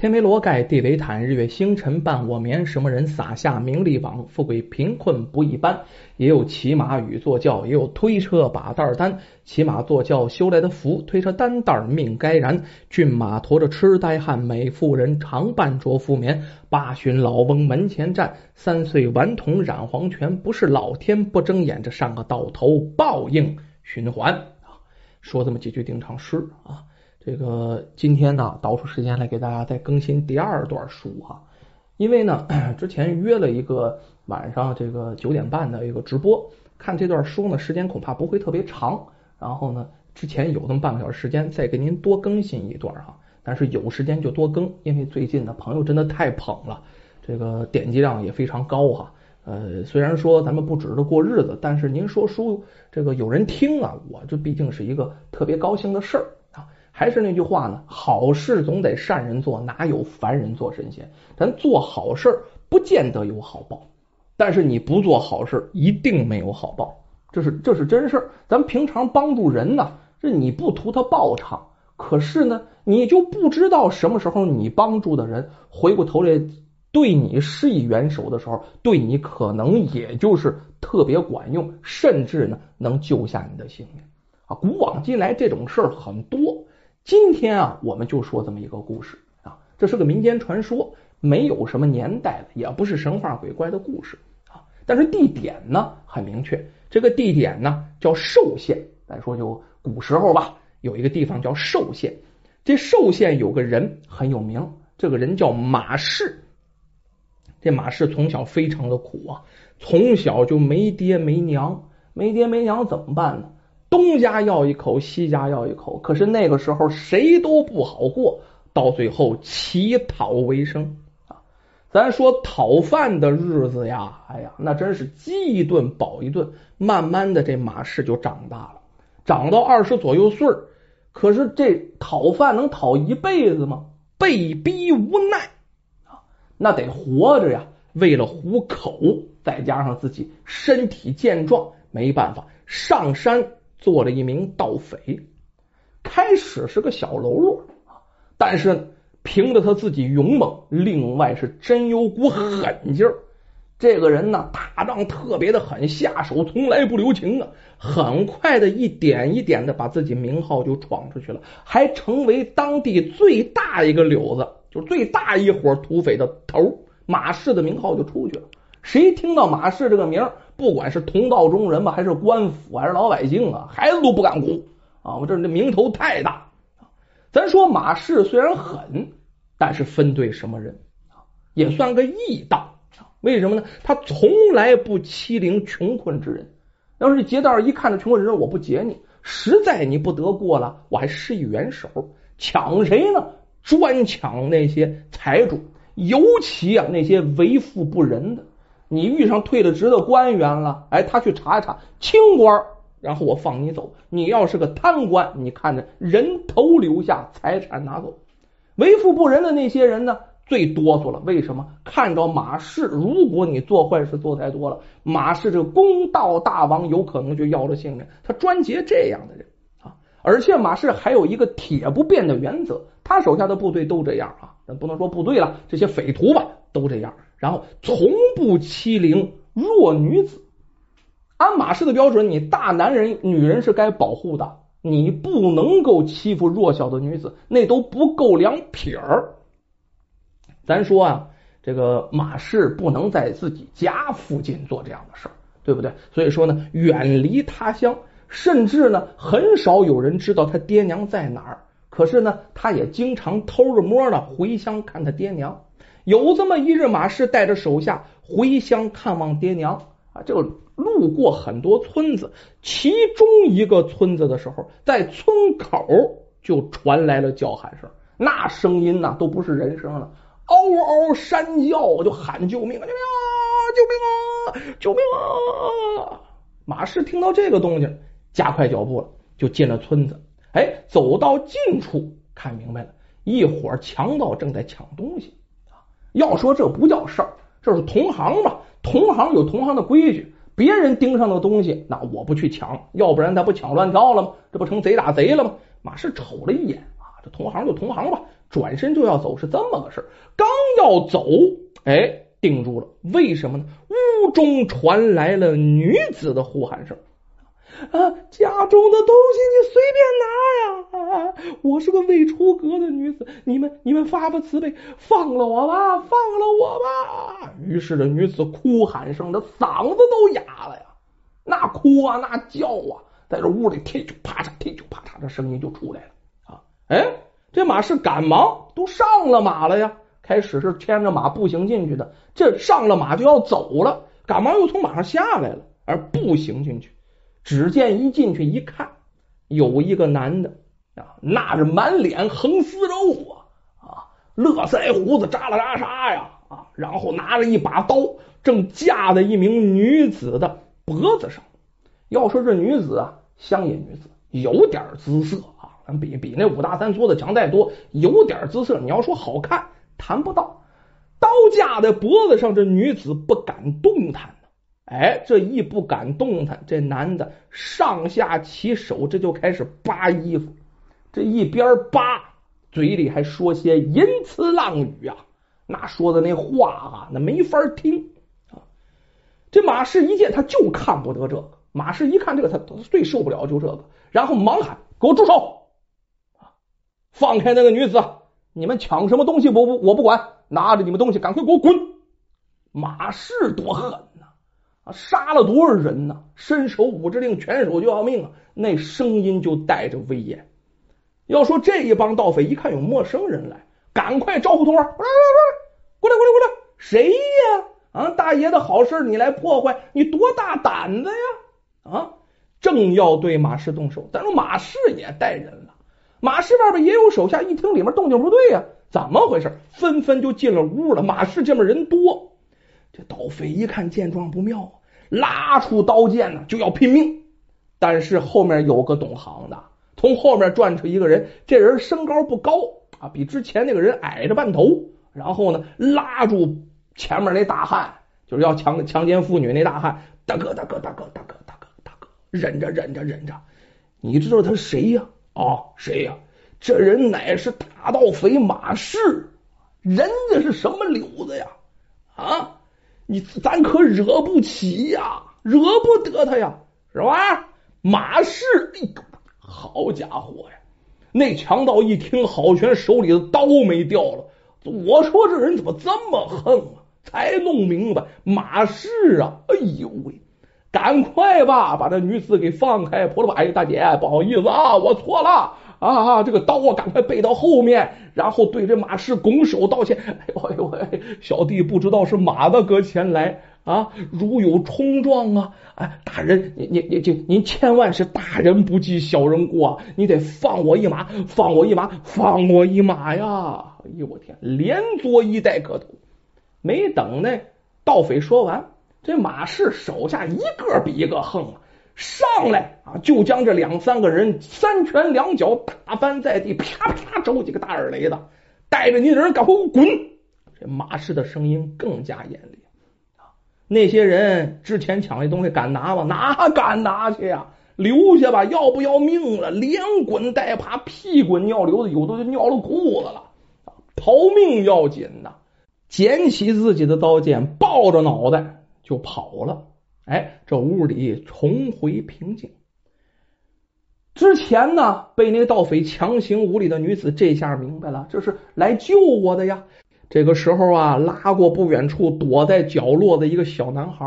天为罗盖，地为毯，日月星辰伴我眠。什么人撒下名利网？富贵贫困不一般。也有骑马与坐轿，也有推车把担担。骑马坐轿修来的福，推车担担命该然。骏马驮着痴呆汉，美妇人常伴着夫眠。八旬老翁门前站，三岁顽童染黄泉。不是老天不睁眼，这上个到头报应循环啊！说这么几句定场诗啊。这个今天呢，倒出时间来给大家再更新第二段书哈，因为呢，之前约了一个晚上这个九点半的一个直播，看这段书呢，时间恐怕不会特别长，然后呢，之前有那么半个小时时间，再给您多更新一段哈，但是有时间就多更，因为最近呢，朋友真的太捧了，这个点击量也非常高哈，呃，虽然说咱们不指着过日子，但是您说书这个有人听啊，我这毕竟是一个特别高兴的事儿。还是那句话呢，好事总得善人做，哪有凡人做神仙？咱做好事不见得有好报，但是你不做好事一定没有好报，这是这是真事儿。咱平常帮助人呢，这你不图他报偿，可是呢，你就不知道什么时候你帮助的人回过头来对你施以援手的时候，对你可能也就是特别管用，甚至呢能救下你的性命啊！古往今来这种事儿很多。今天啊，我们就说这么一个故事啊，这是个民间传说，没有什么年代的，也不是神话鬼怪的故事啊。但是地点呢很明确，这个地点呢叫寿县。咱说就古时候吧，有一个地方叫寿县，这寿县有个人很有名，这个人叫马氏。这马氏从小非常的苦啊，从小就没爹没娘，没爹没娘怎么办呢？东家要一口，西家要一口，可是那个时候谁都不好过，到最后乞讨为生啊！咱说讨饭的日子呀，哎呀，那真是饥一顿饱一顿。慢慢的，这马氏就长大了，长到二十左右岁。可是这讨饭能讨一辈子吗？被逼无奈啊，那得活着呀。为了糊口，再加上自己身体健壮，没办法上山。做了一名盗匪，开始是个小喽啰，但是凭着他自己勇猛，另外是真有股狠劲儿。这个人呢，打仗特别的狠，下手从来不留情啊。很快的一点一点的把自己名号就闯出去了，还成为当地最大一个柳子，就最大一伙土匪的头。马氏的名号就出去了。谁听到马氏这个名儿不管是同道中人吧，还是官府，还是老百姓啊，孩子都不敢哭啊！我这这名头太大。咱说马氏虽然狠，但是分对什么人，也算个义道。为什么呢？他从来不欺凌穷困之人。要是劫道一看着穷困之人，我不劫你，实在你不得过了，我还施以援手。抢谁呢？专抢那些财主，尤其啊那些为富不仁的。你遇上退了职的官员了，哎，他去查一查清官，然后我放你走。你要是个贪官，你看着人头留下，财产拿走。为富不仁的那些人呢，最哆嗦了。为什么？看着马氏，如果你做坏事做太多了，马氏这个公道大王有可能就要了性命。他专劫这样的人啊，而且马氏还有一个铁不变的原则，他手下的部队都这样啊，咱不能说部队了，这些匪徒吧都这样。然后从不欺凌弱女子，按马氏的标准，你大男人女人是该保护的，你不能够欺负弱小的女子，那都不够两撇儿。咱说啊，这个马氏不能在自己家附近做这样的事儿，对不对？所以说呢，远离他乡，甚至呢，很少有人知道他爹娘在哪儿。可是呢，他也经常偷着摸的回乡看他爹娘。有这么一日，马氏带着手下回乡看望爹娘啊，就路过很多村子，其中一个村子的时候，在村口就传来了叫喊声，那声音呢都不是人声了，嗷嗷山叫，就喊救命啊！救命啊！救命啊！马氏听到这个动静，加快脚步了，就进了村子。哎，走到近处，看明白了，一伙强盗正在抢东西。要说这不叫事儿，这是同行嘛，同行有同行的规矩。别人盯上的东西，那我不去抢，要不然他不抢乱跳了吗？这不成贼打贼了吗？马氏瞅了一眼啊，这同行就同行吧，转身就要走，是这么个事儿。刚要走，哎，定住了。为什么呢？屋中传来了女子的呼喊声。啊，家中的东西你随便拿呀！啊，我是个未出阁的女子，你们你们发发慈悲，放了我吧，放了我吧！于是这女子哭喊声的嗓子都哑了呀，那哭啊，那叫啊，在这屋里踢就啪嚓，踢就啪嚓，这声音就出来了啊！哎，这马是赶忙都上了马了呀，开始是牵着马步行进去的，这上了马就要走了，赶忙又从马上下来了，而步行进去。只见一进去一看，有一个男的啊，那是满脸横丝肉啊啊，络腮胡子扎了扎沙呀啊，然后拿着一把刀，正架在一名女子的脖子上。要说这女子啊，乡野女子，有点姿色啊，咱比比那五大三粗的强太多，有点姿色。你要说好看，谈不到。刀架在脖子上，这女子不敢动弹。哎，这一不敢动弹，这男的上下其手，这就开始扒衣服。这一边扒，嘴里还说些淫词浪语啊，那说的那话啊，那没法听啊。这马氏一见，他就看不得这个。马氏一看这个，他最受不了就这个，然后忙喊：“给我住手！啊，放开那个女子！你们抢什么东西？我不，我不管，拿着你们东西，赶快给我滚！”马氏多狠！杀了多少人呢？伸手五指令，拳手就要命啊！那声音就带着威严。要说这一帮盗匪一看有陌生人来，赶快招呼同伙，过来过来过来过来过来过来！谁呀？啊，大爷的好事你来破坏，你多大胆子呀？啊，正要对马氏动手，但是马氏也带人了。马氏外边也有手下，一听里面动静不对呀，怎么回事？纷纷就进了屋了。马氏这边人多，这盗匪一看见状不妙啊。拉出刀剑呢，就要拼命。但是后面有个懂行的，从后面转出一个人。这人身高不高啊，比之前那个人矮着半头。然后呢，拉住前面那大汉，就是要强强奸妇女那大汉。大哥，大哥，大哥，大哥，大哥，大哥，忍着，忍着，忍着。你知道他谁呀？啊，谁呀？这人乃是大盗匪马氏。人家是什么瘤子呀？啊？你咱可惹不起呀，惹不得他呀，是吧？马氏，哎呦，好家伙呀！那强盗一听郝全手里的刀没掉了，我说这人怎么这么横啊？才弄明白，马氏啊，哎呦喂，赶快吧，把这女子给放开！婆罗巴，哎，大姐，不好意思啊，我错了。啊啊！这个刀啊，赶快背到后面，然后对着马氏拱手道歉。哎呦哎呦，小弟不知道是马大哥前来啊，如有冲撞啊，哎，大人，您您您就您千万是大人不计小人过，你得放我一马，放我一马，放我一马呀！哎呦我天，连作揖带磕头。没等那盗匪说完，这马氏手下一个比一个横啊。上来啊，就将这两三个人三拳两脚打翻在地，啪啪找几个大耳雷子，带着你的人赶快给我滚！这马氏的声音更加严厉啊！那些人之前抢的东西敢拿吗？哪敢拿去呀？留下吧，要不要命了？连滚带爬，屁滚尿流的，有的就尿了裤子了。逃命要紧呐！捡起自己的刀剑，抱着脑袋就跑了。哎，这屋里重回平静。之前呢，被那盗匪强行无礼的女子，这下明白了，这是来救我的呀。这个时候啊，拉过不远处躲在角落的一个小男孩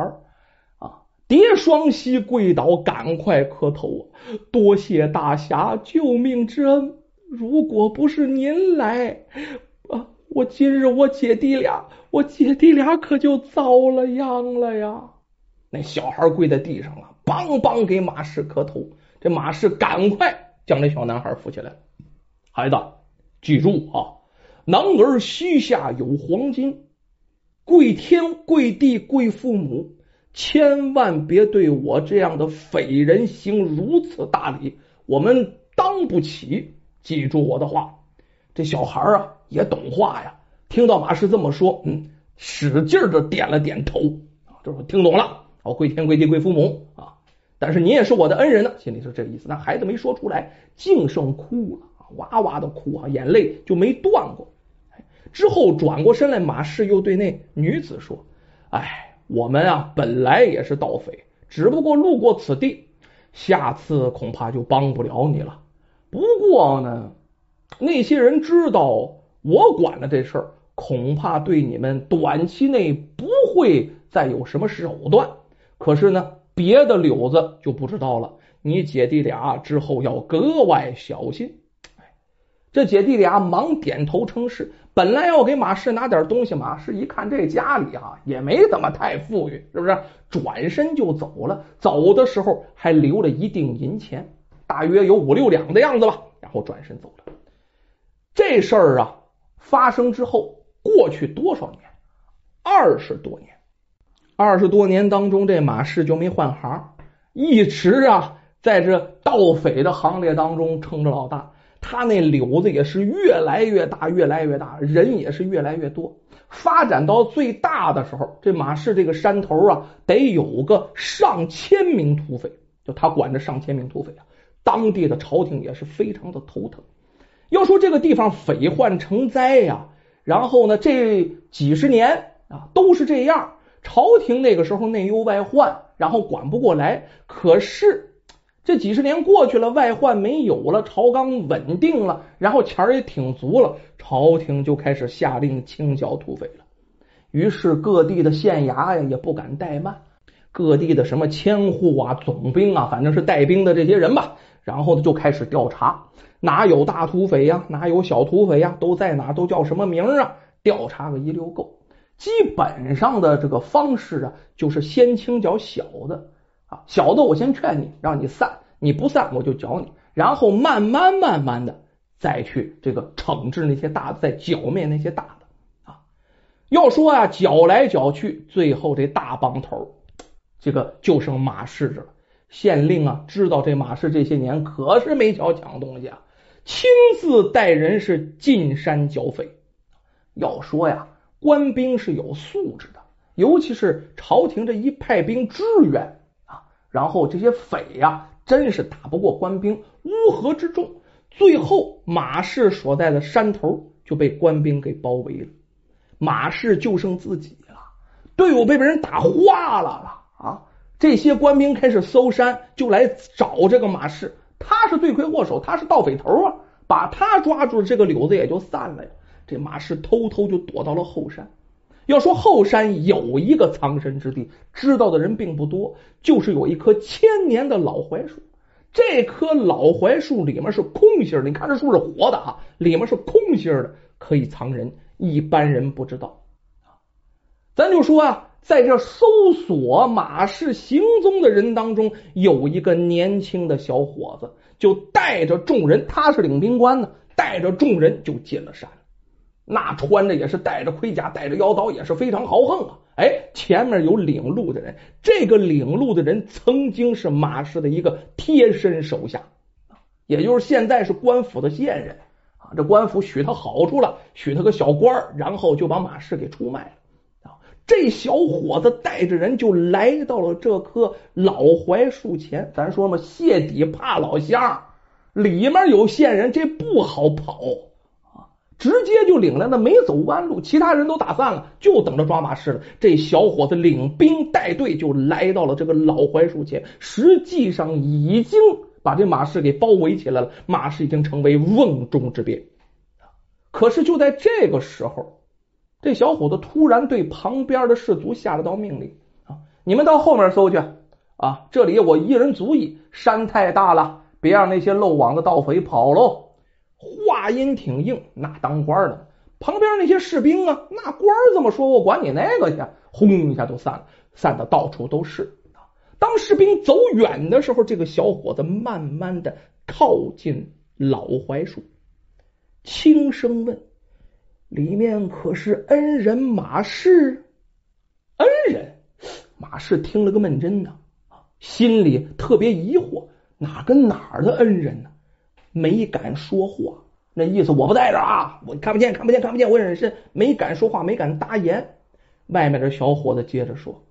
啊，叠双膝跪倒，赶快磕头，多谢大侠救命之恩。如果不是您来啊，我今日我姐弟俩，我姐弟俩可就遭了殃了呀。那小孩跪在地上了，梆梆给马氏磕头。这马氏赶快将那小男孩扶起来。孩子，记住啊，男儿膝下有黄金，跪天跪地跪父母，千万别对我这样的匪人行如此大礼，我们当不起。记住我的话。这小孩啊也懂话呀，听到马氏这么说，嗯，使劲的点了点头，就是听懂了。哦，跪天跪地跪父母啊！但是你也是我的恩人呢，心里是这个意思。那孩子没说出来，净剩哭了哇哇的哭啊，眼泪就没断过。之后转过身来，马氏又对那女子说：“哎，我们啊本来也是盗匪，只不过路过此地，下次恐怕就帮不了你了。不过呢，那些人知道我管了这事儿，恐怕对你们短期内不会再有什么手段。可是呢，别的柳子就不知道了。你姐弟俩之后要格外小心。”这姐弟俩忙点头称是。本来要给马氏拿点东西，马氏一看这家里啊也没怎么太富裕，是不是？转身就走了。走的时候还留了一锭银钱，大约有五六两的样子吧。然后转身走了。这事儿啊发生之后，过去多少年？二十多年。二十多年当中，这马氏就没换行，一直啊在这盗匪的行列当中撑着老大。他那柳子也是越来越大，越来越大，人也是越来越多。发展到最大的时候，这马氏这个山头啊，得有个上千名土匪，就他管着上千名土匪啊。当地的朝廷也是非常的头疼。要说这个地方匪患成灾呀，然后呢，这几十年啊都是这样。朝廷那个时候内忧外患，然后管不过来，可是。这几十年过去了，外患没有了，朝纲稳定了，然后钱儿也挺足了，朝廷就开始下令清剿土匪了。于是各地的县衙呀也不敢怠慢，各地的什么千户啊、总兵啊，反正是带兵的这些人吧，然后呢就开始调查，哪有大土匪呀，哪有小土匪呀，都在哪，都叫什么名啊？调查个一溜够。基本上的这个方式啊，就是先清剿小的啊。小的我先劝你，让你散，你不散我就剿你，然后慢慢慢慢的再去这个惩治那些大的，再剿灭那些大的啊。要说啊，剿来剿去，最后这大帮头这个就剩马氏了。县令啊，知道这马氏这些年可是没少抢东西啊，亲自带人是进山剿匪。要说呀，官兵是有素质的，尤其是朝廷这一派兵支援啊。然后这些匪呀，真是打不过官兵，乌合之众。最后马氏所在的山头就被官兵给包围了，马氏就剩自己了，队伍被别人打花了了啊！这些官兵开始搜山，就来找这个马氏，他是罪魁祸首，他是盗匪头啊！把他抓住，这个柳子也就散了呀。这马氏偷偷就躲到了后山。要说后山有一个藏身之地，知道的人并不多，就是有一棵千年的老槐树。这棵老槐树里面是空心的，你看这树是活的啊，里面是空心的，可以藏人，一般人不知道。咱就说啊，在这搜索马氏行踪的人当中，有一个年轻的小伙子，就带着众人，他是领兵官呢，带着众人就进了山。那穿着也是带着盔甲，带着腰刀，也是非常豪横啊！哎，前面有领路的人，这个领路的人曾经是马氏的一个贴身手下，也就是现在是官府的线人啊。这官府许他好处了，许他个小官然后就把马氏给出卖了啊。这小伙子带着人就来到了这棵老槐树前，咱说嘛，谢底怕老乡，里面有线人，这不好跑。直接就领来了，没走弯路，其他人都打散了，就等着抓马氏了。这小伙子领兵带队就来到了这个老槐树前，实际上已经把这马氏给包围起来了。马氏已经成为瓮中之鳖。可是就在这个时候，这小伙子突然对旁边的士卒下了道命令啊：“你们到后面搜去啊，这里我一人足矣。山太大了，别让那些漏网的盗匪跑喽。”话音挺硬，那当官的旁边那些士兵啊，那官这么说，我管你那个去，轰一下都散了，散的到处都是。当士兵走远的时候，这个小伙子慢慢的靠近老槐树，轻声问：“里面可是恩人马氏？”恩人马氏听了个闷针呐，心里特别疑惑，哪跟哪儿的恩人呢？没敢说话，那意思我不在这啊，我看不见，看不见，看不见，我隐身，没敢说话，没敢答言。外面的小伙子接着说：“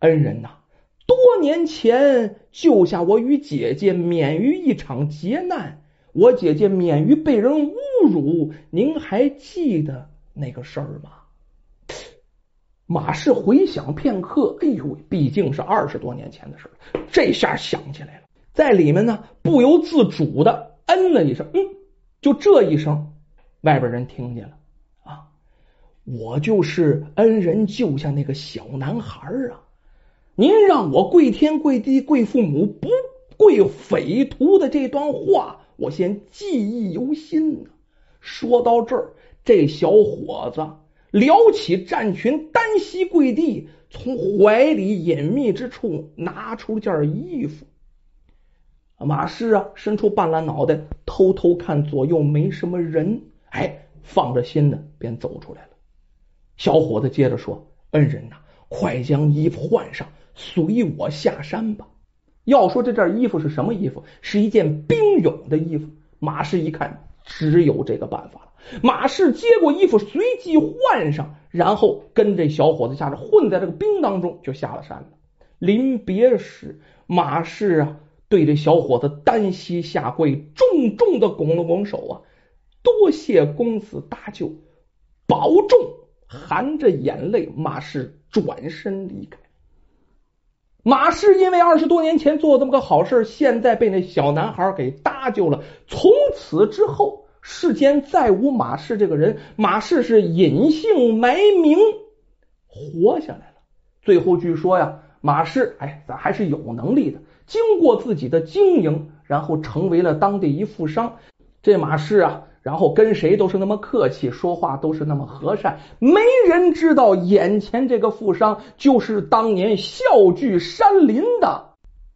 恩人呐，多年前救下我与姐姐免于一场劫难，我姐姐免于被人侮辱。您还记得那个事儿吗？马氏回想片刻，哎呦，毕竟是二十多年前的事这下想起来了，在里面呢不由自主的嗯了一声，嗯，就这一声，外边人听见了啊，我就是恩人救下那个小男孩啊，您让我跪天跪地跪父母，不跪匪徒的这段话，我先记忆犹新呢。说到这儿，这小伙子。撩起战裙，单膝跪地，从怀里隐秘之处拿出件衣服。马氏啊，伸出半拉脑袋，偷偷看左右没什么人，哎，放着心的便走出来了。小伙子接着说：“恩人呐，快将衣服换上，随我下山吧。”要说这件衣服是什么衣服？是一件兵勇的衣服。马氏一看，只有这个办法了。马氏接过衣服，随即换上，然后跟这小伙子下着混在这个兵当中，就下了山了。临别时，马氏啊，对这小伙子单膝下跪，重重的拱了拱手啊，多谢公子搭救，保重。含着眼泪，马氏转身离开。马氏因为二十多年前做这么个好事，现在被那小男孩给搭救了，从此之后。世间再无马氏这个人，马氏是隐姓埋名活下来了。最后据说呀，马氏哎，咱还是有能力的。经过自己的经营，然后成为了当地一富商。这马氏啊，然后跟谁都是那么客气，说话都是那么和善。没人知道眼前这个富商就是当年笑聚山林的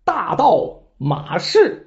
大盗马氏。